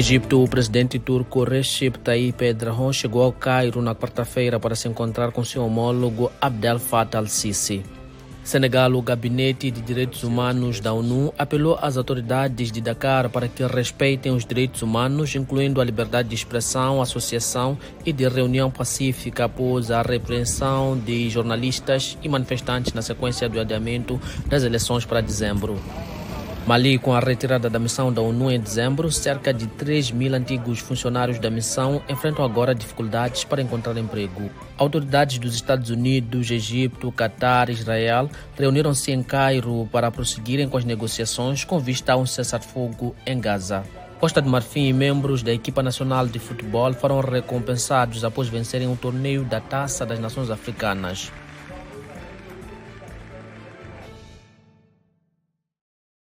Egito, o presidente turco Recep Tayyip Erdogan chegou ao Cairo na quarta-feira para se encontrar com seu homólogo Abdel Fattah al-Sisi. Senegal, o Gabinete de Direitos Humanos da ONU apelou às autoridades de Dakar para que respeitem os direitos humanos, incluindo a liberdade de expressão, associação e de reunião pacífica após a repreensão de jornalistas e manifestantes na sequência do adiamento das eleições para dezembro. Mali, com a retirada da missão da ONU em dezembro, cerca de 3 mil antigos funcionários da missão enfrentam agora dificuldades para encontrar emprego. Autoridades dos Estados Unidos, Egito, Catar e Israel reuniram-se em Cairo para prosseguirem com as negociações com vista a um cessar-fogo em Gaza. Costa de Marfim e membros da equipa nacional de futebol foram recompensados após vencerem o torneio da Taça das Nações Africanas.